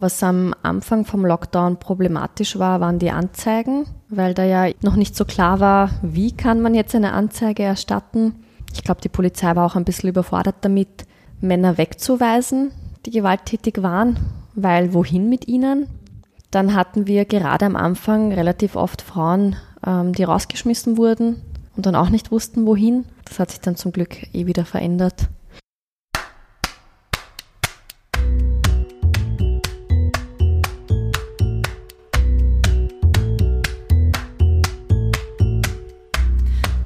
Was am Anfang vom Lockdown problematisch war, waren die Anzeigen, weil da ja noch nicht so klar war, wie kann man jetzt eine Anzeige erstatten. Ich glaube, die Polizei war auch ein bisschen überfordert damit, Männer wegzuweisen, die gewalttätig waren, weil wohin mit ihnen? Dann hatten wir gerade am Anfang relativ oft Frauen, ähm, die rausgeschmissen wurden und dann auch nicht wussten, wohin. Das hat sich dann zum Glück eh wieder verändert.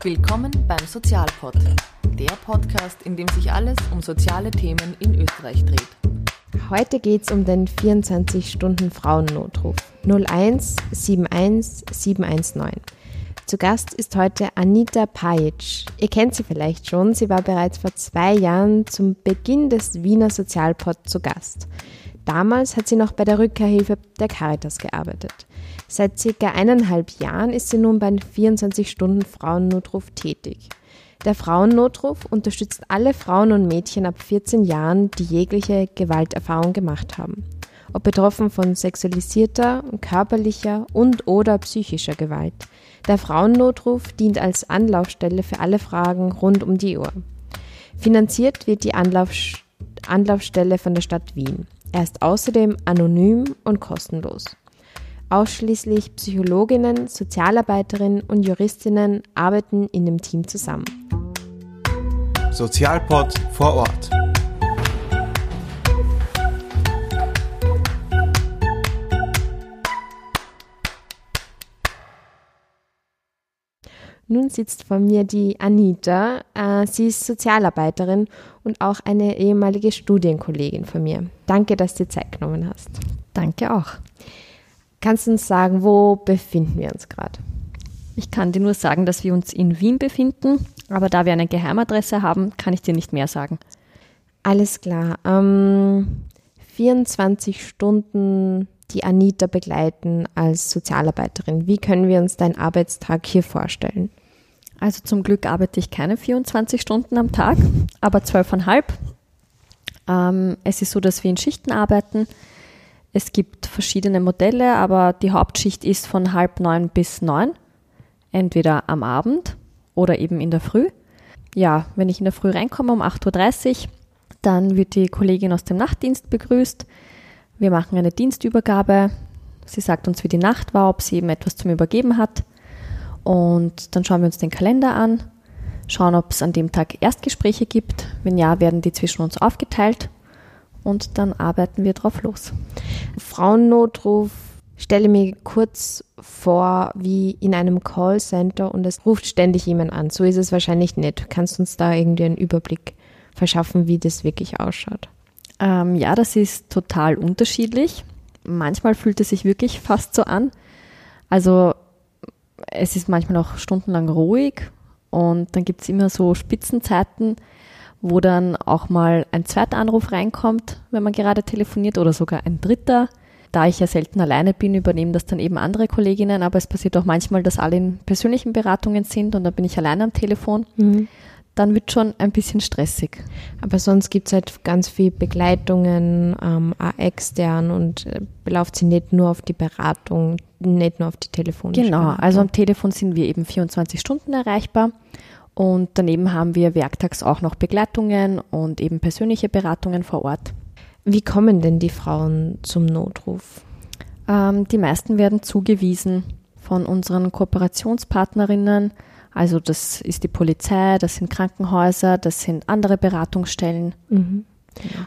Willkommen beim Sozialpod, der Podcast, in dem sich alles um soziale Themen in Österreich dreht. Heute geht es um den 24-Stunden-Frauennotruf 01 71 719. Zu Gast ist heute Anita Pajic. Ihr kennt sie vielleicht schon, sie war bereits vor zwei Jahren zum Beginn des Wiener Sozialpod zu Gast. Damals hat sie noch bei der Rückkehrhilfe der Caritas gearbeitet. Seit circa eineinhalb Jahren ist sie nun beim 24-Stunden-Frauennotruf tätig. Der Frauennotruf unterstützt alle Frauen und Mädchen ab 14 Jahren, die jegliche Gewalterfahrung gemacht haben. Ob betroffen von sexualisierter, körperlicher und oder psychischer Gewalt. Der Frauennotruf dient als Anlaufstelle für alle Fragen rund um die Uhr. Finanziert wird die Anlauf Anlaufstelle von der Stadt Wien. Er ist außerdem anonym und kostenlos. Ausschließlich Psychologinnen, Sozialarbeiterinnen und Juristinnen arbeiten in dem Team zusammen. Sozialpod vor Ort. Nun sitzt vor mir die Anita. Äh, sie ist Sozialarbeiterin und auch eine ehemalige Studienkollegin von mir. Danke, dass du dir Zeit genommen hast. Danke auch. Kannst du uns sagen, wo befinden wir uns gerade? Ich kann dir nur sagen, dass wir uns in Wien befinden, aber da wir eine Geheimadresse haben, kann ich dir nicht mehr sagen. Alles klar. Ähm, 24 Stunden die Anita begleiten als Sozialarbeiterin. Wie können wir uns deinen Arbeitstag hier vorstellen? Also zum Glück arbeite ich keine 24 Stunden am Tag, aber zwölfeinhalb. Ähm, es ist so, dass wir in Schichten arbeiten. Es gibt verschiedene Modelle, aber die Hauptschicht ist von halb neun bis neun, entweder am Abend oder eben in der Früh. Ja, wenn ich in der Früh reinkomme um 8.30 Uhr, dann wird die Kollegin aus dem Nachtdienst begrüßt. Wir machen eine Dienstübergabe. Sie sagt uns, wie die Nacht war, ob sie eben etwas zum Übergeben hat. Und dann schauen wir uns den Kalender an, schauen, ob es an dem Tag Erstgespräche gibt. Wenn ja, werden die zwischen uns aufgeteilt und dann arbeiten wir drauf los. Frauennotruf, stelle mir kurz vor, wie in einem Callcenter und es ruft ständig jemand an. So ist es wahrscheinlich nicht. Kannst du uns da irgendwie einen Überblick verschaffen, wie das wirklich ausschaut? Ähm, ja, das ist total unterschiedlich. Manchmal fühlt es sich wirklich fast so an. Also es ist manchmal auch stundenlang ruhig und dann gibt es immer so Spitzenzeiten, wo dann auch mal ein zweiter Anruf reinkommt, wenn man gerade telefoniert oder sogar ein dritter. Da ich ja selten alleine bin, übernehmen das dann eben andere Kolleginnen, aber es passiert auch manchmal, dass alle in persönlichen Beratungen sind und dann bin ich alleine am Telefon. Mhm. Dann wird schon ein bisschen stressig. Aber sonst gibt es halt ganz viel Begleitungen, ähm, auch extern und äh, belauft sie nicht nur auf die Beratung, nicht nur auf die telefonische Genau, also am Telefon sind wir eben 24 Stunden erreichbar und daneben haben wir werktags auch noch Begleitungen und eben persönliche Beratungen vor Ort. Wie kommen denn die Frauen zum Notruf? Ähm, die meisten werden zugewiesen von unseren Kooperationspartnerinnen. Also das ist die Polizei, das sind Krankenhäuser, das sind andere Beratungsstellen. Mhm.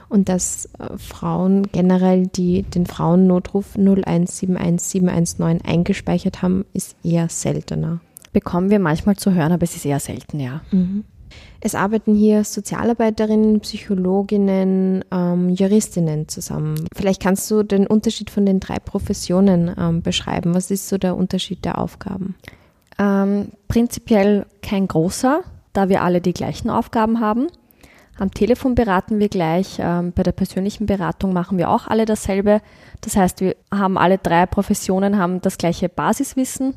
Und dass äh, Frauen generell, die den Frauennotruf 0171719 eingespeichert haben, ist eher seltener bekommen wir manchmal zu hören, aber es ist eher selten, ja. Mhm. Es arbeiten hier Sozialarbeiterinnen, Psychologinnen, ähm, Juristinnen zusammen. Vielleicht kannst du den Unterschied von den drei Professionen ähm, beschreiben. Was ist so der Unterschied der Aufgaben? Ähm, prinzipiell kein großer, da wir alle die gleichen Aufgaben haben. Am Telefon beraten wir gleich, ähm, bei der persönlichen Beratung machen wir auch alle dasselbe. Das heißt, wir haben alle drei Professionen, haben das gleiche Basiswissen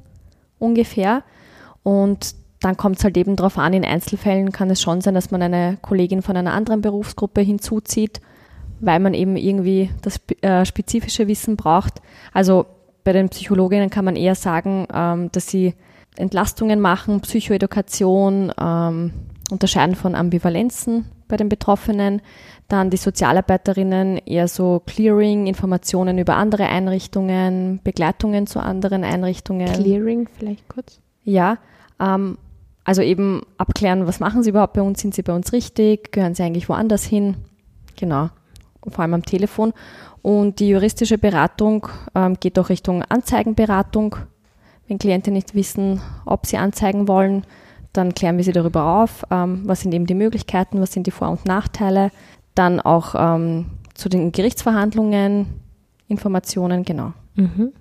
ungefähr und dann kommt es halt eben darauf an, in Einzelfällen kann es schon sein, dass man eine Kollegin von einer anderen Berufsgruppe hinzuzieht. weil man eben irgendwie das äh, spezifische Wissen braucht. Also bei den Psychologinnen kann man eher sagen, ähm, dass sie Entlastungen machen, Psychoedukation, ähm, Unterscheiden von Ambivalenzen bei den Betroffenen. Dann die Sozialarbeiterinnen eher so Clearing, Informationen über andere Einrichtungen, Begleitungen zu anderen Einrichtungen. Clearing vielleicht kurz? Ja, ähm, also eben abklären, was machen sie überhaupt bei uns, sind sie bei uns richtig, gehören sie eigentlich woanders hin? Genau, vor allem am Telefon. Und die juristische Beratung ähm, geht auch Richtung Anzeigenberatung. Wenn Klienten nicht wissen, ob sie anzeigen wollen, dann klären wir sie darüber auf, ähm, was sind eben die Möglichkeiten, was sind die Vor- und Nachteile. Dann auch ähm, zu den Gerichtsverhandlungen Informationen, genau. Mhm.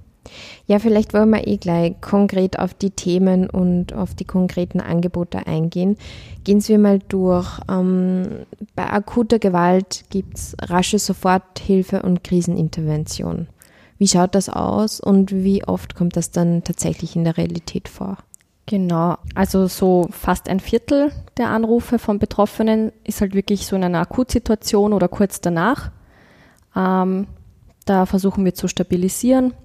Ja, vielleicht wollen wir eh gleich konkret auf die Themen und auf die konkreten Angebote eingehen. Gehen wir mal durch. Ähm, bei akuter Gewalt gibt es rasche Soforthilfe und Krisenintervention. Wie schaut das aus und wie oft kommt das dann tatsächlich in der Realität vor? Genau, also so fast ein Viertel der Anrufe von Betroffenen ist halt wirklich so in einer Akutsituation oder kurz danach. Ähm, da versuchen wir zu stabilisieren.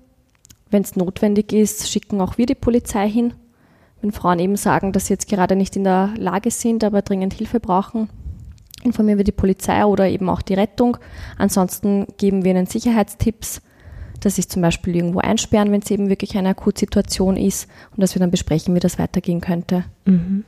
Wenn es notwendig ist, schicken auch wir die Polizei hin. Wenn Frauen eben sagen, dass sie jetzt gerade nicht in der Lage sind, aber dringend Hilfe brauchen, informieren wir die Polizei oder eben auch die Rettung. Ansonsten geben wir ihnen Sicherheitstipps dass sie zum Beispiel irgendwo einsperren, wenn es eben wirklich eine Akutsituation ist und dass wir dann besprechen, wie das weitergehen könnte. Mhm.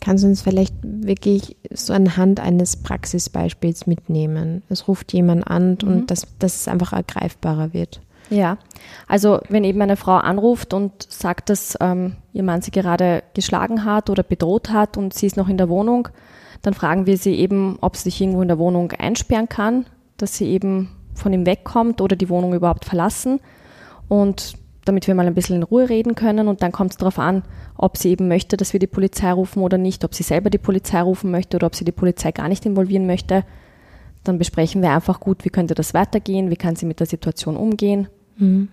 Kannst du uns vielleicht wirklich so anhand eines Praxisbeispiels mitnehmen? Es ruft jemand an mhm. und dass, dass es einfach ergreifbarer wird. Ja, also wenn eben eine Frau anruft und sagt, dass ähm, ihr Mann sie gerade geschlagen hat oder bedroht hat und sie ist noch in der Wohnung, dann fragen wir sie eben, ob sie sich irgendwo in der Wohnung einsperren kann, dass sie eben von ihm wegkommt oder die Wohnung überhaupt verlassen. Und damit wir mal ein bisschen in Ruhe reden können. Und dann kommt es darauf an, ob sie eben möchte, dass wir die Polizei rufen oder nicht, ob sie selber die Polizei rufen möchte oder ob sie die Polizei gar nicht involvieren möchte. Dann besprechen wir einfach gut, wie könnte das weitergehen, wie kann sie mit der Situation umgehen. Mhm.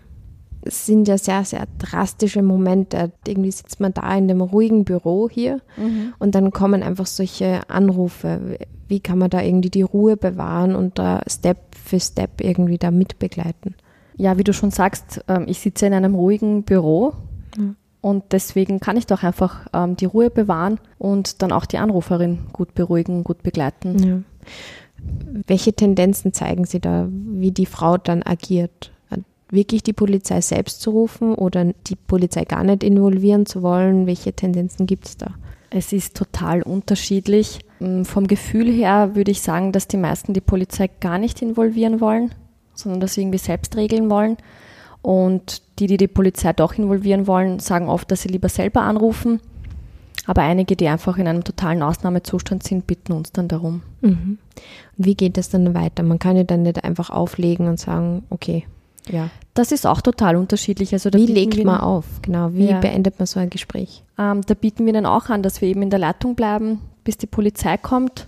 Es sind ja sehr, sehr drastische Momente. Irgendwie sitzt man da in dem ruhigen Büro hier mhm. und dann kommen einfach solche Anrufe. Wie kann man da irgendwie die Ruhe bewahren und da Step für Step irgendwie da mitbegleiten? Ja, wie du schon sagst, ähm, ich sitze in einem ruhigen Büro mhm. und deswegen kann ich doch einfach ähm, die Ruhe bewahren und dann auch die Anruferin gut beruhigen, gut begleiten. Ja. Welche Tendenzen zeigen Sie da, wie die Frau dann agiert? Wirklich die Polizei selbst zu rufen oder die Polizei gar nicht involvieren zu wollen? Welche Tendenzen gibt es da? Es ist total unterschiedlich. Mm, vom Gefühl her würde ich sagen, dass die meisten die Polizei gar nicht involvieren wollen, sondern das irgendwie selbst regeln wollen. Und die, die die Polizei doch involvieren wollen, sagen oft, dass sie lieber selber anrufen. Aber einige, die einfach in einem totalen Ausnahmezustand sind, bitten uns dann darum. Mhm. Und wie geht das dann weiter? Man kann ja dann nicht einfach auflegen und sagen, okay, ja. Das ist auch total unterschiedlich. Also wie legt man auf? Genau, wie ja. beendet man so ein Gespräch? Ähm, da bieten wir dann auch an, dass wir eben in der Leitung bleiben, bis die Polizei kommt.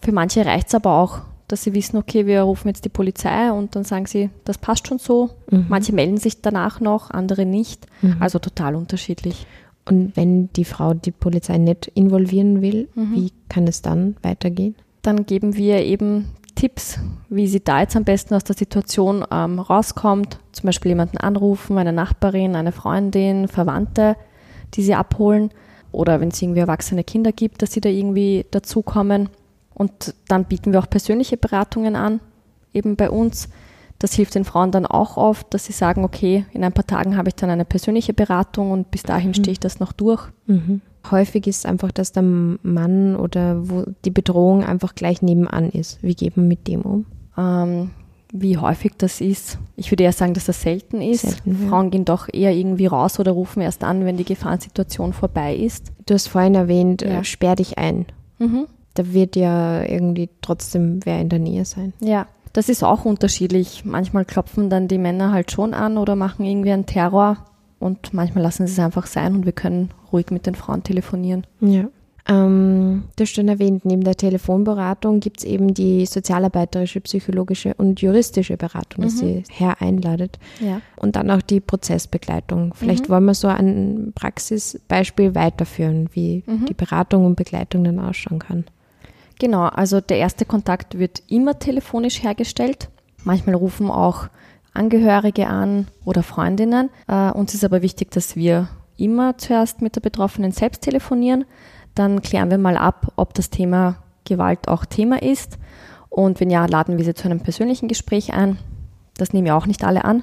Für manche reicht es aber auch, dass sie wissen, okay, wir rufen jetzt die Polizei und dann sagen sie, das passt schon so. Mhm. Manche melden sich danach noch, andere nicht. Mhm. Also total unterschiedlich. Und wenn die Frau die Polizei nicht involvieren will, mhm. wie kann es dann weitergehen? Dann geben wir eben Tipps, wie sie da jetzt am besten aus der Situation ähm, rauskommt. Zum Beispiel jemanden anrufen, eine Nachbarin, eine Freundin, Verwandte, die sie abholen. Oder wenn es irgendwie erwachsene Kinder gibt, dass sie da irgendwie dazukommen. Und dann bieten wir auch persönliche Beratungen an, eben bei uns. Das hilft den Frauen dann auch oft, dass sie sagen, okay, in ein paar Tagen habe ich dann eine persönliche Beratung und bis dahin mhm. stehe ich das noch durch. Mhm. Häufig ist einfach, dass der Mann oder wo die Bedrohung einfach gleich nebenan ist. Wie geht man mit dem um? Ähm, wie häufig das ist. Ich würde eher sagen, dass das selten ist. Selten, ja. Frauen gehen doch eher irgendwie raus oder rufen erst an, wenn die Gefahrensituation vorbei ist. Du hast vorhin erwähnt, ja. äh, sperr dich ein. Mhm. Da wird ja irgendwie trotzdem wer in der Nähe sein. Ja, das ist auch unterschiedlich. Manchmal klopfen dann die Männer halt schon an oder machen irgendwie einen Terror und manchmal lassen sie es einfach sein und wir können ruhig mit den Frauen telefonieren. Ja. Ähm, du hast schon erwähnt, neben der Telefonberatung gibt es eben die sozialarbeiterische, psychologische und juristische Beratung, mhm. dass sie her einladet. Ja. Und dann auch die Prozessbegleitung. Vielleicht mhm. wollen wir so ein Praxisbeispiel weiterführen, wie mhm. die Beratung und Begleitung dann ausschauen kann. Genau, also der erste Kontakt wird immer telefonisch hergestellt. Manchmal rufen auch Angehörige an oder Freundinnen. Äh, uns ist aber wichtig, dass wir immer zuerst mit der Betroffenen selbst telefonieren. Dann klären wir mal ab, ob das Thema Gewalt auch Thema ist. Und wenn ja, laden wir sie zu einem persönlichen Gespräch ein. Das nehmen ja auch nicht alle an.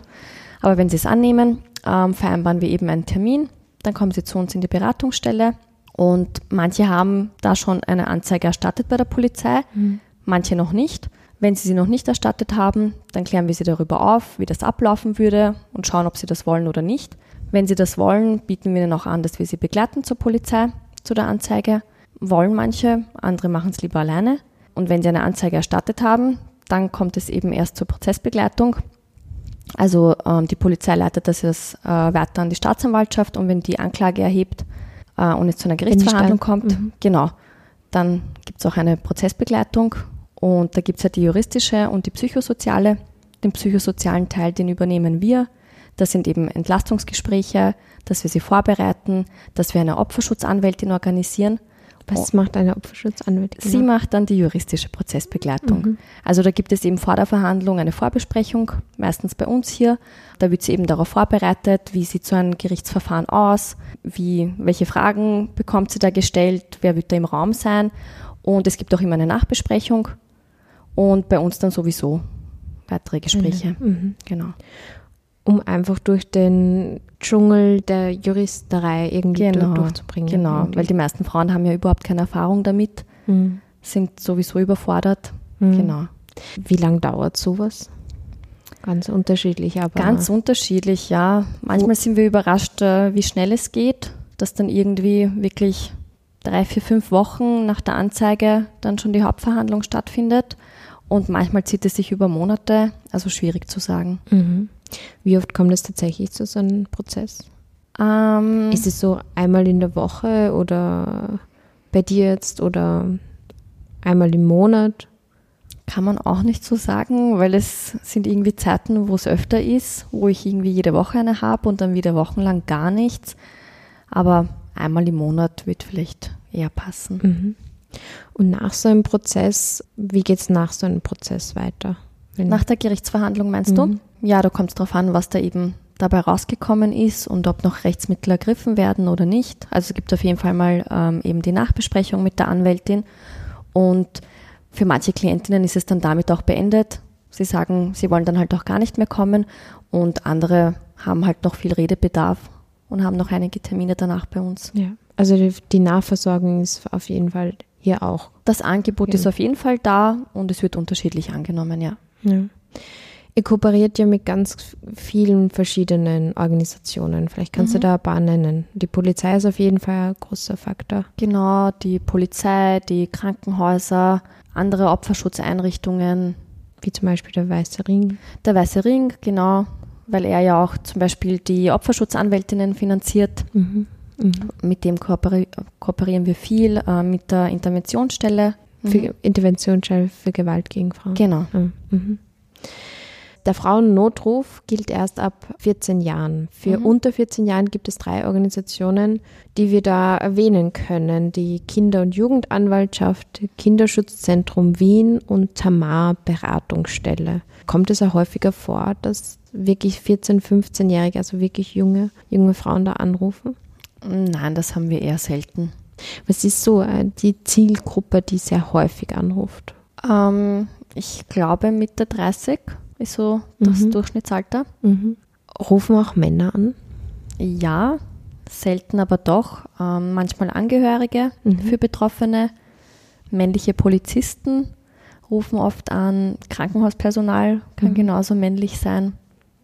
Aber wenn sie es annehmen, ähm, vereinbaren wir eben einen Termin. Dann kommen sie zu uns in die Beratungsstelle. Und manche haben da schon eine Anzeige erstattet bei der Polizei, mhm. manche noch nicht. Wenn sie sie noch nicht erstattet haben, dann klären wir sie darüber auf, wie das ablaufen würde und schauen, ob sie das wollen oder nicht. Wenn sie das wollen, bieten wir ihnen auch an, dass wir sie begleiten zur Polizei, zu der Anzeige. Wollen manche, andere machen es lieber alleine. Und wenn sie eine Anzeige erstattet haben, dann kommt es eben erst zur Prozessbegleitung. Also ähm, die Polizei leitet das jetzt, äh, weiter an die Staatsanwaltschaft und wenn die Anklage erhebt äh, und es zu einer Gerichtsverhandlung kommt, mhm. genau, dann gibt es auch eine Prozessbegleitung und da gibt es ja die juristische und die psychosoziale. Den psychosozialen Teil, den übernehmen wir. Das sind eben Entlastungsgespräche, dass wir sie vorbereiten, dass wir eine Opferschutzanwältin organisieren. Was macht eine Opferschutzanwältin? Sie macht dann die juristische Prozessbegleitung. Mhm. Also da gibt es eben vor der Verhandlung eine Vorbesprechung, meistens bei uns hier. Da wird sie eben darauf vorbereitet, wie sieht so ein Gerichtsverfahren aus, wie, welche Fragen bekommt sie da gestellt, wer wird da im Raum sein. Und es gibt auch immer eine Nachbesprechung, und bei uns dann sowieso weitere Gespräche. Mhm. mhm. Genau. Um einfach durch den Dschungel der Juristerei irgendwie genau, durchzubringen. Genau, irgendwie. weil die meisten Frauen haben ja überhaupt keine Erfahrung damit, mhm. sind sowieso überfordert. Mhm. Genau. Wie lange dauert sowas? Ganz unterschiedlich, aber. Ganz unterschiedlich, ja. Manchmal sind wir überrascht, äh, wie schnell es geht, dass dann irgendwie wirklich drei, vier, fünf Wochen nach der Anzeige dann schon die Hauptverhandlung stattfindet. Und manchmal zieht es sich über Monate, also schwierig zu sagen. Mhm. Wie oft kommt es tatsächlich zu so einem Prozess? Ähm, ist es so einmal in der Woche oder bei dir jetzt oder einmal im Monat? Kann man auch nicht so sagen, weil es sind irgendwie Zeiten, wo es öfter ist, wo ich irgendwie jede Woche eine habe und dann wieder wochenlang gar nichts. Aber einmal im Monat wird vielleicht eher passen. Mhm. Und nach so einem Prozess, wie geht es nach so einem Prozess weiter? Nach der Gerichtsverhandlung meinst mhm. du? Ja, da kommt es darauf an, was da eben dabei rausgekommen ist und ob noch Rechtsmittel ergriffen werden oder nicht. Also es gibt auf jeden Fall mal ähm, eben die Nachbesprechung mit der Anwältin und für manche Klientinnen ist es dann damit auch beendet. Sie sagen, sie wollen dann halt auch gar nicht mehr kommen und andere haben halt noch viel Redebedarf und haben noch einige Termine danach bei uns. Ja, also die, die Nachversorgung ist auf jeden Fall hier auch. Das Angebot ja. ist auf jeden Fall da und es wird unterschiedlich angenommen, ja. Ja. Ihr kooperiert ja mit ganz vielen verschiedenen Organisationen. Vielleicht kannst mhm. du da ein paar nennen. Die Polizei ist auf jeden Fall ein großer Faktor. Genau, die Polizei, die Krankenhäuser, andere Opferschutzeinrichtungen. Wie zum Beispiel der Weiße Ring. Der Weiße Ring, genau, weil er ja auch zum Beispiel die Opferschutzanwältinnen finanziert. Mhm. Mhm. Mit dem kooperi kooperieren wir viel, äh, mit der Interventionsstelle. Für mhm. Interventionsstelle für Gewalt gegen Frauen. Genau. Mhm. Der Frauennotruf gilt erst ab 14 Jahren. Für mhm. unter 14 Jahren gibt es drei Organisationen, die wir da erwähnen können. Die Kinder- und Jugendanwaltschaft, Kinderschutzzentrum Wien und Tamar Beratungsstelle. Kommt es auch häufiger vor, dass wirklich 14-, 15-Jährige, also wirklich junge, junge Frauen da anrufen? Nein, das haben wir eher selten. Was ist so äh, die Zielgruppe, die sehr häufig anruft? Ähm, ich glaube Mitte 30 ist so das mhm. Durchschnittsalter. Mhm. Rufen auch Männer an? Ja, selten aber doch. Ähm, manchmal Angehörige mhm. für Betroffene, männliche Polizisten rufen oft an, Krankenhauspersonal kann mhm. genauso männlich sein.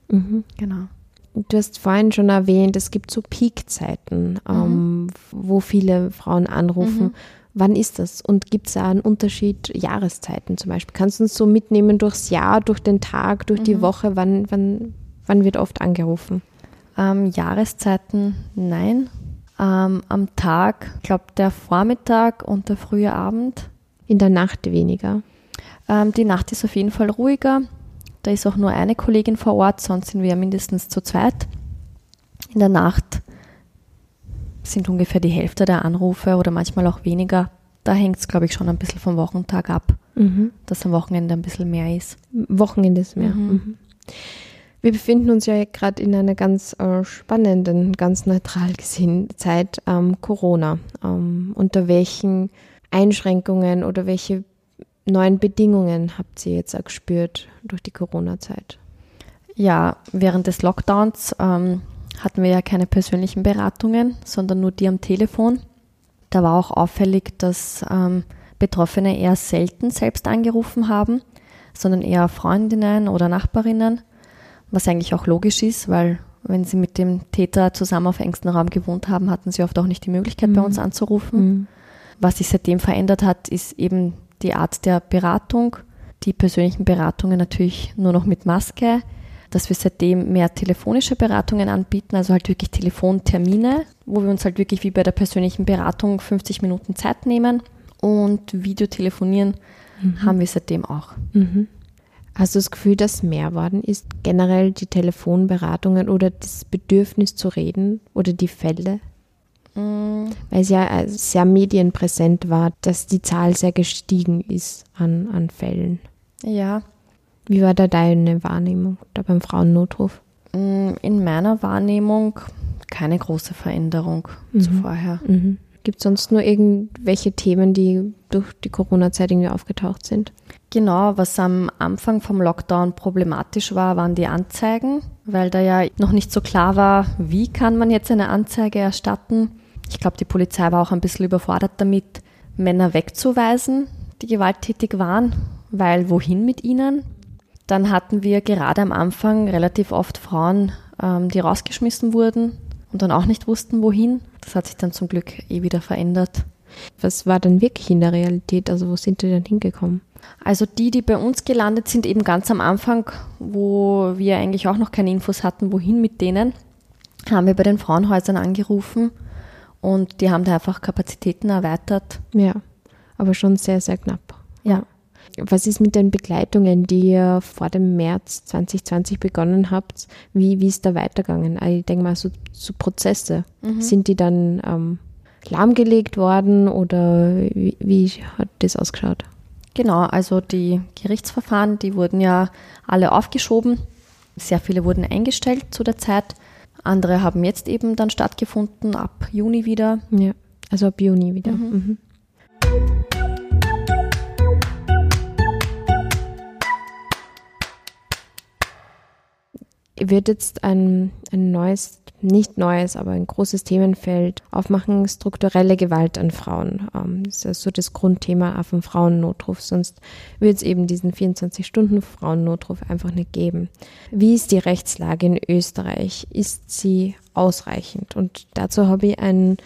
Mhm. Genau. Du hast vorhin schon erwähnt, es gibt so Peakzeiten, ähm, mhm. wo viele Frauen anrufen. Mhm. Wann ist das? Und gibt es da einen Unterschied Jahreszeiten zum Beispiel? Kannst du uns so mitnehmen durchs Jahr, durch den Tag, durch mhm. die Woche? Wann, wann, wann wird oft angerufen? Ähm, Jahreszeiten nein. Ähm, am Tag, ich glaube, der Vormittag und der frühe Abend. In der Nacht weniger? Ähm, die Nacht ist auf jeden Fall ruhiger. Da ist auch nur eine Kollegin vor Ort, sonst sind wir mindestens zu zweit. In der Nacht sind ungefähr die Hälfte der Anrufe oder manchmal auch weniger da hängt es, glaube ich, schon ein bisschen vom Wochentag ab, Mhm. dass am Wochenende ein bisschen mehr ist. Wochenende ist mehr. Mhm. Mhm. Wir befinden uns ja gerade in einer ganz äh, spannenden, ganz neutral gesehen Zeit ähm, Corona. Ähm, unter welchen Einschränkungen oder welche neuen Bedingungen habt ihr jetzt auch gespürt durch die Corona-Zeit? Ja, während des Lockdowns ähm, hatten wir ja keine persönlichen Beratungen, sondern nur die am Telefon. Da war auch auffällig, dass ähm, Betroffene eher selten selbst angerufen haben, sondern eher Freundinnen oder Nachbarinnen, was eigentlich auch logisch ist, weil wenn sie mit dem Täter zusammen auf engstem Raum gewohnt haben, hatten sie oft auch nicht die Möglichkeit, bei Mhm. uns anzurufen. Was sich seitdem verändert hat, ist eben die Art der Beratung. Die persönlichen Beratungen natürlich nur noch mit Maske, dass wir seitdem mehr telefonische Beratungen anbieten, also halt wirklich Telefontermine, wo wir uns halt wirklich wie bei der persönlichen Beratung 50 Minuten Zeit nehmen und Videotelefonieren haben wir seitdem auch. Mhm. Hast du das Gefühl, dass mehr worden ist? Generell die Telefonberatungen oder das Bedürfnis zu reden oder die Fälle? Mm, Weil es ja äh, sehr medienpräsent war, dass die Zahl sehr gestiegen ist an, an Fällen. Ja, Wie war da deine Wahrnehmung da beim Frauennotruf? mm, in meiner Wahrnehmung keine große Veränderung zu Mhm. vorher. Mhm. Gibt es sonst nur irgendwelche Themen, die durch die Corona-Zeit irgendwie aufgetaucht sind? Genau, was am Anfang vom Lockdown problematisch war, waren die Anzeigen, weil da ja noch nicht so klar war, wie kann man jetzt eine Anzeige erstatten. Ich glaube, die Polizei war auch ein bisschen überfordert damit, Männer wegzuweisen, die gewalttätig waren, weil wohin mit ihnen? Dann hatten wir gerade am Anfang relativ oft Frauen, ähm, die rausgeschmissen wurden und dann auch nicht wussten, wohin. Das hat sich dann zum Glück eh wieder verändert. Was war dann wirklich in der Realität? Also wo sind die denn hingekommen? Also die, die bei uns gelandet sind, eben ganz am Anfang, wo wir eigentlich auch noch keine Infos hatten, wohin mit denen, haben wir bei den Frauenhäusern angerufen und die haben da einfach Kapazitäten erweitert. Ja, aber schon sehr, sehr knapp. Ja. Was ist mit den Begleitungen, die ihr vor dem März 2020 begonnen habt? Wie, wie ist da weitergegangen? Also Ich denke mal, so, so Prozesse. Sind die dann ähm, lahmgelegt worden oder wie, wie hat das ausgeschaut? Genau, also die Gerichtsverfahren, die wurden ja alle aufgeschoben. Sehr viele wurden eingestellt zu der Zeit. Andere haben jetzt eben dann stattgefunden, ab Juni wieder. Ja, also ab Juni wieder. Mhm. Wird jetzt ein, ein neues, nicht neues, aber ein großes Themenfeld aufmachen, strukturelle Gewalt an Frauen. Ähm, das ist so das Grundthema auch vom Frauennotruf, sonst wird es eben diesen 24-Stunden-Frauennotruf einfach nicht geben. Wie ist die Rechtslage in Österreich? Ist sie ausreichend? Und dazu habe ich ein,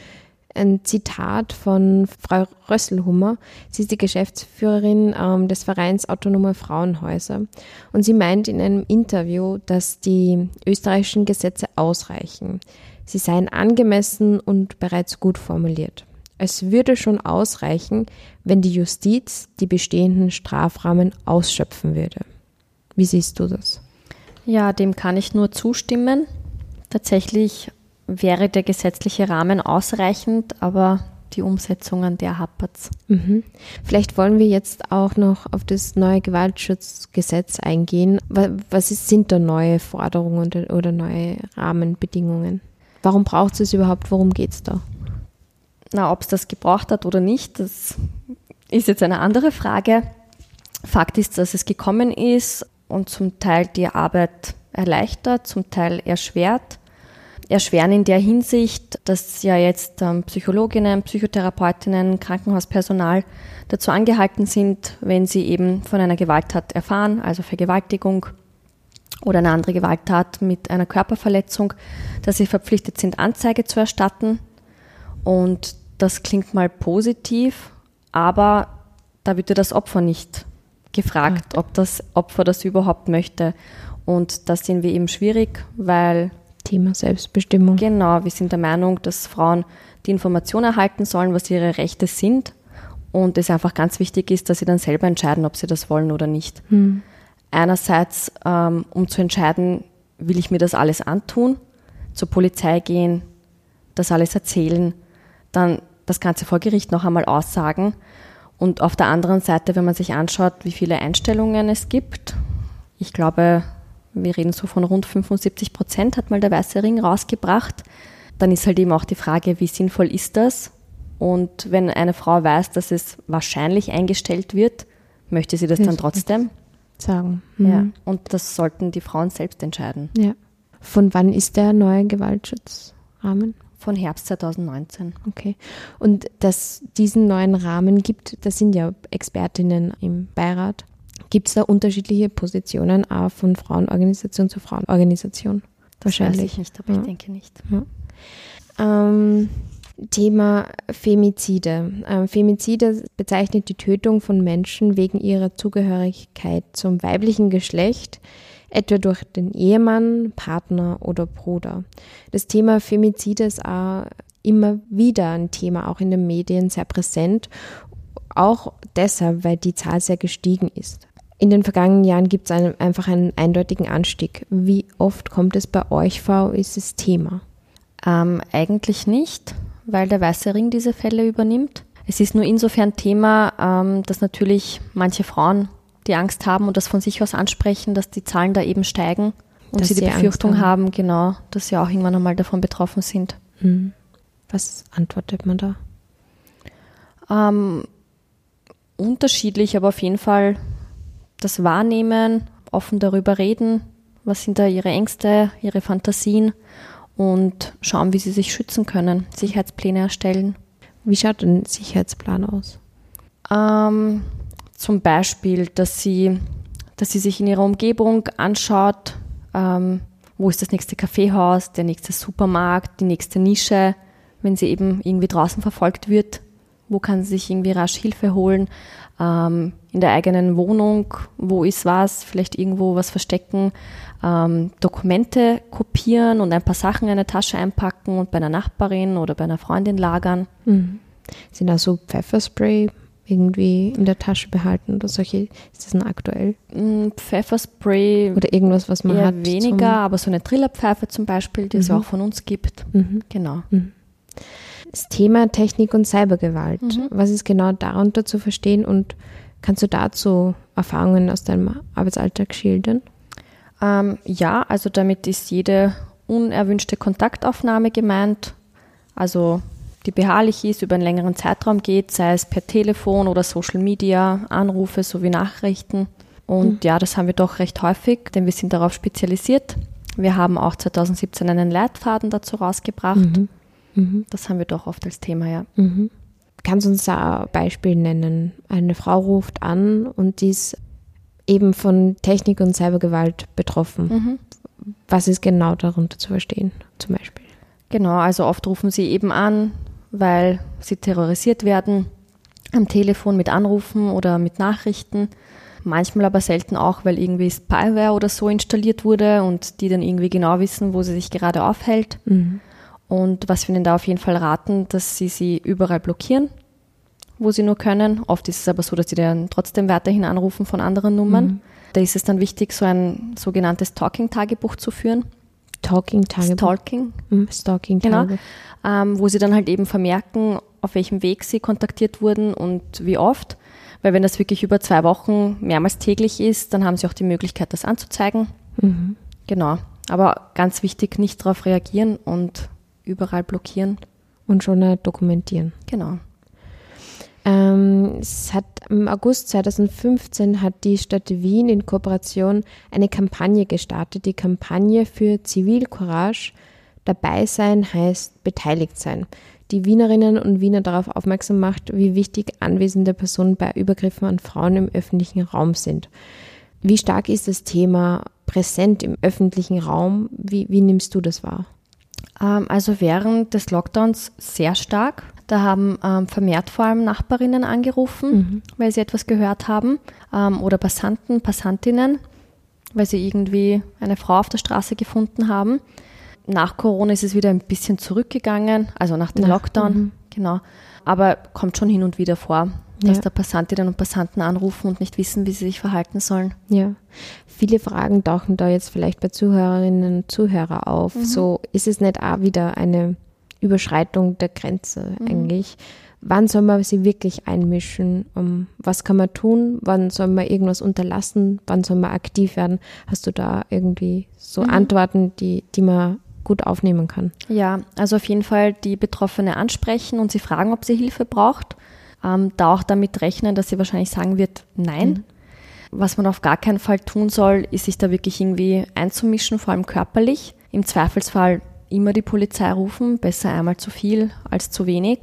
ein Zitat von Frau Rösselhummer. Sie ist die Geschäftsführerin ähm, des Vereins Autonome Frauenhäuser. Und sie meint in einem Interview, dass die österreichischen Gesetze ausreichen. Sie seien angemessen und bereits gut formuliert. Es würde schon ausreichen, wenn die Justiz die bestehenden Strafrahmen ausschöpfen würde. Wie siehst du das? Ja, dem kann ich nur zustimmen. Tatsächlich wäre der gesetzliche Rahmen ausreichend, aber die Umsetzung an der hapert's. Mhm. Vielleicht wollen wir jetzt auch noch auf das neue Gewaltschutzgesetz eingehen. Wa- Was ist, sind da neue Forderungen oder, neue Rahmenbedingungen? Warum braucht es es überhaupt? Worum geht es da? Na, ob es das gebraucht hat oder nicht, das ist jetzt eine andere Frage. Fakt ist, dass es gekommen ist und zum Teil die Arbeit erleichtert, zum Teil erschwert. Erschweren in der Hinsicht, dass ja jetzt ähm, Psychologinnen, Psychotherapeutinnen, Krankenhauspersonal dazu angehalten sind, wenn sie eben von einer Gewalttat erfahren, also Vergewaltigung oder eine andere Gewalttat mit einer Körperverletzung, dass sie verpflichtet sind, Anzeige zu erstatten. Und das klingt mal positiv, aber da wird ja das Opfer nicht gefragt, ob das Opfer das überhaupt möchte. Und das sehen wir eben schwierig, weil Thema Selbstbestimmung. genau, wir sind der Meinung, dass Frauen die Information erhalten sollen, was ihre Rechte sind. Und es einfach ganz wichtig ist, dass sie dann selber entscheiden, ob sie das wollen oder nicht. Einerseits, ähm, um zu entscheiden, will ich mir das alles antun, zur Polizei gehen, das alles erzählen, dann das Ganze vor Gericht noch einmal aussagen. Und auf der anderen Seite, wenn man sich anschaut, wie viele Einstellungen es gibt, ich glaube, wir reden so von rund 75 Prozent, hat mal der Weiße Ring rausgebracht, dann ist halt eben auch die Frage, wie sinnvoll ist das? Und wenn eine Frau weiß, dass es wahrscheinlich eingestellt wird, möchte sie das dann trotzdem? Sagen. Ja. Mhm. Und das sollten die Frauen selbst entscheiden. ja. Von wann ist der neue Gewaltschutzrahmen? Von Herbst 2019. Okay. Und dass diesen neuen Rahmen gibt, das sind ja Expertinnen im Beirat. Gibt es da unterschiedliche Positionen auch von Frauenorganisation zu Frauenorganisation? Das weiß Wahrscheinlich. ich nicht, aber Ja. ich denke nicht. Ähm, Thema Femizide. Ähm, Femizide bezeichnet die Tötung von Menschen wegen ihrer Zugehörigkeit zum weiblichen Geschlecht, etwa durch den Ehemann, Partner oder Bruder. Das Thema Femizide ist auch immer wieder ein Thema, auch in den Medien sehr präsent, auch deshalb, weil die Zahl sehr gestiegen ist. In den vergangenen Jahren gibt es einfach einen eindeutigen Anstieg. Wie oft kommt es bei euch vor, ist es Thema? Ähm, eigentlich nicht, weil der Weiße Ring diese Fälle übernimmt. Es ist nur insofern Thema, ähm, dass natürlich manche Frauen die Angst haben und das von sich aus ansprechen, dass die Zahlen da eben steigen und Dass sie die Befürchtung haben. haben, genau, dass sie auch irgendwann einmal davon betroffen sind. Hm. Was antwortet man da? Ähm, unterschiedlich, aber auf jeden Fall das Wahrnehmen, offen darüber reden, was sind da ihre Ängste, ihre Fantasien und schauen, wie sie sich schützen können, Sicherheitspläne erstellen. Wie schaut ein Sicherheitsplan aus? Ähm, zum Beispiel, dass sie, dass sie sich in ihrer Umgebung anschaut, ähm, wo ist das nächste Kaffeehaus, der nächste Supermarkt, die nächste Nische, wenn sie eben irgendwie draußen verfolgt wird, wo kann sie sich irgendwie rasch Hilfe holen, ähm, in der eigenen Wohnung, wo ist was, vielleicht irgendwo was verstecken, ähm, Dokumente kopieren und ein paar Sachen in eine Tasche einpacken und bei einer Nachbarin oder bei einer Freundin lagern. Sind da so Pfefferspray irgendwie in der Tasche behalten oder solche? Ist das noch aktuell? Mm, Pfefferspray Oder irgendwas, was man eher hat? weniger, aber so eine Trillerpfeife zum Beispiel, die es ja auch von uns gibt. Mhm. Genau. Das Thema Technik und Cybergewalt. Mhm. Was ist genau darunter zu verstehen und kannst du dazu Erfahrungen aus deinem Arbeitsalltag schildern? Ähm, ja, also damit ist jede unerwünschte Kontaktaufnahme gemeint, also die beharrlich ist, über einen längeren Zeitraum geht, sei es per Telefon oder Social Media, Anrufe sowie Nachrichten. Und ja, das haben wir doch recht häufig, denn wir sind darauf spezialisiert. Wir haben auch 2017 einen Leitfaden dazu rausgebracht. Das haben wir doch oft als Thema, ja. Kannst du uns da ein Beispiel nennen? Eine Frau ruft an und die ist eben von Technik und Cybergewalt betroffen. Was ist genau darunter zu verstehen, zum Beispiel? Genau, also oft rufen sie eben an, weil sie terrorisiert werden, am Telefon mit Anrufen oder mit Nachrichten. Manchmal aber selten auch, weil irgendwie Spyware oder so installiert wurde und die dann irgendwie genau wissen, wo sie sich gerade aufhält. Und was wir ihnen da auf jeden Fall raten, dass sie sie überall blockieren, wo sie nur können. Oft ist es aber so, dass sie dann trotzdem weiterhin anrufen von anderen Nummern. Da ist es dann wichtig, so ein sogenanntes Talking-Tagebuch zu führen. Talking-Tagebuch. Stalking, Mhm, Stalking-Tagebuch. Genau. ähm, wo sie dann halt eben vermerken, auf welchem Weg sie kontaktiert wurden und wie oft. Weil wenn das wirklich über zwei Wochen mehrmals täglich ist, dann haben sie auch die Möglichkeit, das anzuzeigen. Genau. Aber ganz wichtig, nicht darauf reagieren und überall blockieren. Und schon äh, dokumentieren. Genau. Ähm, es hat im August 2015 hat die Stadt Wien in Kooperation eine Kampagne gestartet. Die Kampagne für Zivilcourage. Dabei sein heißt beteiligt sein. Die Wienerinnen und Wiener darauf aufmerksam macht, wie wichtig anwesende Personen bei Übergriffen an Frauen im öffentlichen Raum sind. Wie stark ist das Thema präsent im öffentlichen Raum? Wie, wie nimmst du das wahr? Ähm, also während des Lockdowns sehr stark. Da haben ähm, vermehrt vor allem Nachbarinnen angerufen, weil sie etwas gehört haben. Ähm, oder Passanten, Passantinnen, weil sie irgendwie eine Frau auf der Straße gefunden haben. Nach Corona ist es wieder ein bisschen zurückgegangen, also nach dem Nach- Lockdown, genau. Aber kommt schon hin und wieder vor, dass Ja. da Passantinnen und Passanten anrufen und nicht wissen, wie sie sich verhalten sollen. Ja, viele Fragen tauchen da jetzt vielleicht bei Zuhörerinnen und Zuhörern auf. So ist es nicht auch wieder eine Überschreitung der Grenze eigentlich. Wann soll man sie wirklich einmischen? Um, was kann man tun? Wann soll man irgendwas unterlassen? Wann soll man aktiv werden? Hast du da irgendwie so Antworten, die, die man gut aufnehmen kann? Ja, also auf jeden Fall die Betroffene ansprechen und sie fragen, ob sie Hilfe braucht. Ähm, da auch damit rechnen, dass sie wahrscheinlich sagen wird, nein. Was man auf gar keinen Fall tun soll, ist sich da wirklich irgendwie einzumischen, vor allem körperlich. Im Zweifelsfall immer die Polizei rufen, besser einmal zu viel als zu wenig.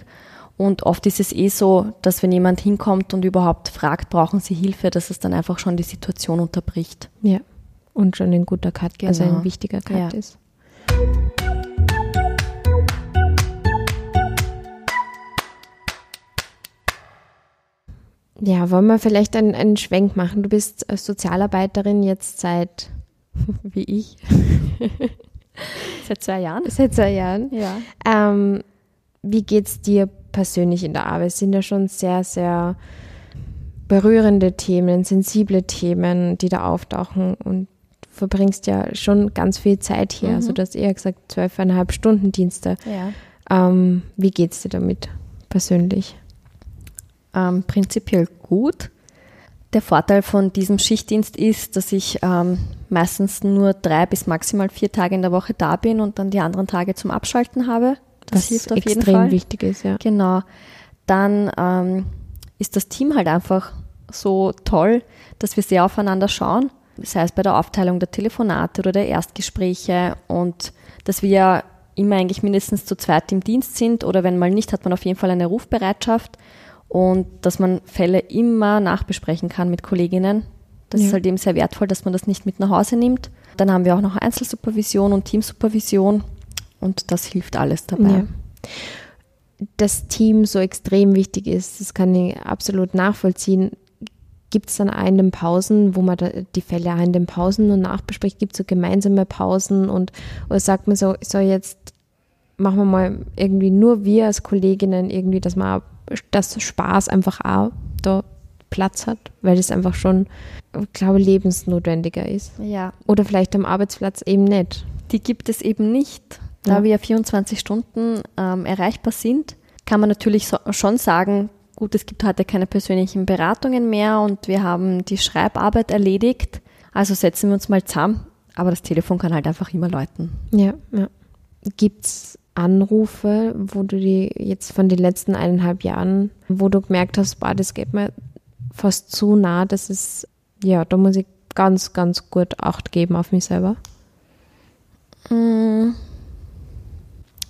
Und oft ist es eh so, dass wenn jemand hinkommt und überhaupt fragt, brauchen sie Hilfe, dass es dann einfach schon die Situation unterbricht. Ja. Und schon ein guter Cut, also Genau. ein wichtiger Cut Ja. ist. Ja, wollen wir vielleicht einen, einen Schwenk machen? Du bist äh, Sozialarbeiterin jetzt seit, wie ich, Seit zwei Jahren? seit zwei Jahren. Ja. Ähm, wie geht's dir persönlich in der Arbeit? Es sind ja schon sehr, sehr berührende Themen, sensible Themen, die da auftauchen und verbringst ja schon ganz viel Zeit hier. Also du hast eher gesagt zwölfeinhalb Stunden Dienste. Ja. Ähm, wie geht's dir damit persönlich? Ähm, prinzipiell gut. Der Vorteil von diesem Schichtdienst ist, dass ich ähm, meistens nur drei bis maximal vier Tage in der Woche da bin und dann die anderen Tage zum Abschalten habe. Das Was hilft auf extrem jeden Fall. wichtig ist, ja. Genau. Dann ähm, ist das Team halt einfach so toll, dass wir sehr aufeinander schauen, sei es bei der Aufteilung der Telefonate oder der Erstgespräche und dass wir ja immer eigentlich mindestens zu zweit im Dienst sind oder wenn mal nicht, hat man auf jeden Fall eine Rufbereitschaft und dass man Fälle immer nachbesprechen kann mit Kolleginnen. Das Ja. ist halt eben sehr wertvoll, dass man das nicht mit nach Hause nimmt. Dann haben wir auch noch Einzelsupervision und Teamsupervision und das hilft alles dabei. Ja. Das Team so extrem wichtig ist, das kann ich absolut nachvollziehen. Gibt es dann in den Pausen, wo man die Fälle auch in den Pausen und nachbespricht, gibt es so gemeinsame Pausen und oder sagt man so, so jetzt machen wir mal irgendwie nur wir als Kolleginnen irgendwie, dass man auch, dass Spaß einfach auch da Platz hat, weil das einfach schon, ich glaube, lebensnotwendiger ist. ja. Oder vielleicht am Arbeitsplatz eben nicht. die gibt es eben nicht. Da Ja. wir 24 Stunden ähm, erreichbar sind, kann man natürlich so, schon sagen, gut, es gibt heute keine persönlichen Beratungen mehr und wir haben die Schreibarbeit erledigt. Also setzen wir uns mal zusammen. Aber das Telefon kann halt einfach immer läuten. Ja, ja. Gibt es Anrufe, wo du die jetzt von den letzten eineinhalb Jahren, wo du gemerkt hast, boah, das geht mir fast zu nah, das ist, ja, da muss ich ganz, ganz gut Acht geben auf mich selber.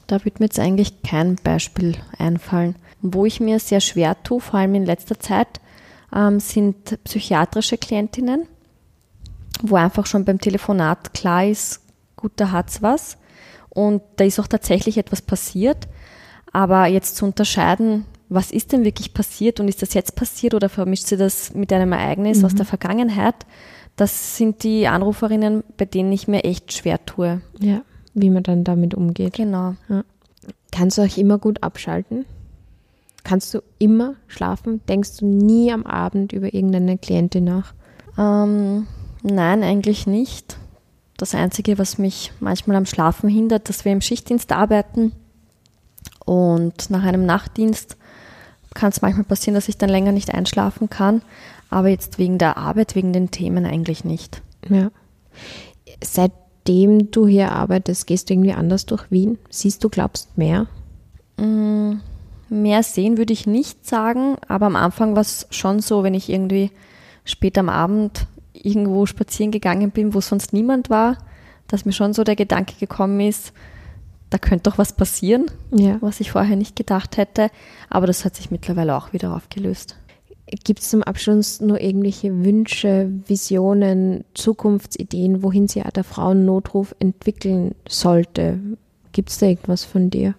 Da wird mir jetzt eigentlich kein Beispiel einfallen. Wo ich mir sehr schwer tue, vor allem in letzter Zeit, ähm, sind psychiatrische Klientinnen, wo einfach schon beim Telefonat klar ist, gut, da hat's was. Und da ist auch tatsächlich etwas passiert. Aber jetzt zu unterscheiden, was ist denn wirklich passiert und ist das jetzt passiert oder vermischt sie das mit einem Ereignis aus der Vergangenheit, das sind die Anruferinnen, bei denen ich mir echt schwer tue. Ja, wie man dann damit umgeht. Genau. Kannst du euch immer gut abschalten? Kannst du immer schlafen? Denkst du nie am Abend über irgendeine Klientin nach? Ähm, nein, eigentlich nicht. Das Einzige, was mich manchmal am Schlafen hindert, dass wir im Schichtdienst arbeiten und nach einem Nachtdienst kann es manchmal passieren, dass ich dann länger nicht einschlafen kann, aber jetzt wegen der Arbeit, wegen den Themen eigentlich nicht. Ja. Seitdem du hier arbeitest, gehst du irgendwie anders durch Wien? Siehst du, glaubst mehr? Mm, Mehr sehen würde ich nicht sagen, aber am Anfang war es schon so, wenn ich irgendwie spät am Abend irgendwo spazieren gegangen bin, wo sonst niemand war, dass mir schon so der Gedanke gekommen ist, da könnte doch was passieren, Ja. was ich vorher nicht gedacht hätte. Aber das hat sich mittlerweile auch wieder aufgelöst. Gibt es zum Abschluss nur irgendwelche Wünsche, Visionen, Zukunftsideen, wohin sich der Frauennotruf entwickeln sollte? Gibt es da irgendwas von dir?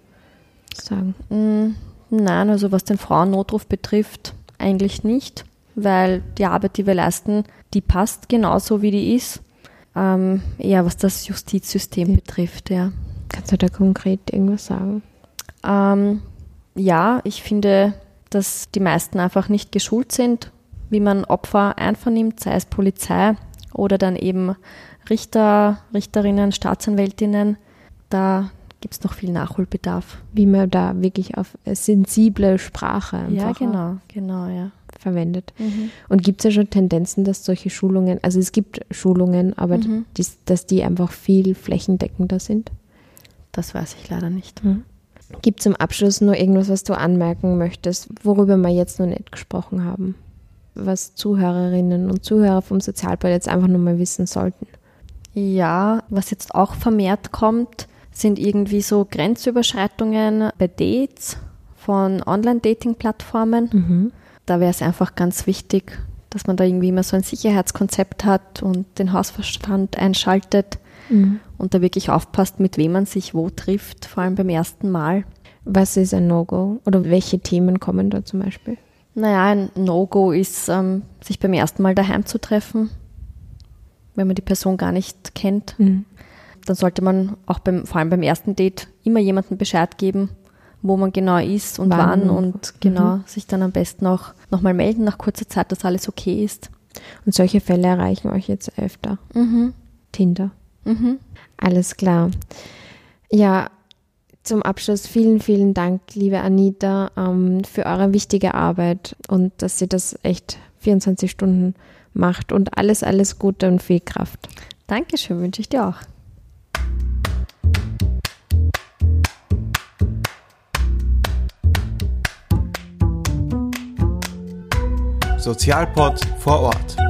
Sagen. Mm, Nein, also was den Frauennotruf betrifft, eigentlich nicht, weil die Arbeit, die wir leisten, die passt genauso, wie die ist. Ähm, eher was das Justizsystem betrifft, ja. Kannst du da konkret irgendwas sagen? Ähm, ja, ich finde, dass die meisten einfach nicht geschult sind, wie man Opfer einvernimmt, sei es Polizei oder dann eben Richter, Richterinnen, Staatsanwältinnen. Da gibt es noch viel Nachholbedarf. Wie man da wirklich auf sensible Sprache Ja, einfach genau, genau, ja. Verwendet. Und gibt es ja schon Tendenzen, dass solche Schulungen, also es gibt Schulungen, aber Mhm. dies, dass die einfach viel flächendeckender sind? Das weiß ich leider nicht. Gibt zum Abschluss nur irgendwas, was du anmerken möchtest, worüber wir jetzt noch nicht gesprochen haben? Was Zuhörerinnen und Zuhörer vom Sozialpod jetzt einfach nur mal wissen sollten. Ja, was jetzt auch vermehrt kommt, sind irgendwie so Grenzüberschreitungen bei Dates von Online-Dating-Plattformen. Da wäre es einfach ganz wichtig, dass man da irgendwie immer so ein Sicherheitskonzept hat und den Hausverstand einschaltet und da wirklich aufpasst, mit wem man sich wo trifft, vor allem beim ersten Mal. Was ist ein No-Go? Oder welche Themen kommen da zum Beispiel? Naja, ein No-Go ist, ähm, sich beim ersten Mal daheim zu treffen, wenn man die Person gar nicht kennt. Dann sollte man auch beim, vor allem beim ersten Date immer jemandem Bescheid geben, wo man genau ist und Wann wann, und- genau sich dann am besten auch nochmal melden nach kurzer Zeit, dass alles okay ist. Und solche Fälle erreichen euch jetzt öfter. Tinder. Alles klar. Ja, zum Abschluss vielen, vielen Dank, liebe Anita, ähm, für eure wichtige Arbeit und dass ihr das echt 24 Stunden macht und alles, alles Gute und viel Kraft. Dankeschön, wünsche ich dir auch. Sozialpod vor Ort.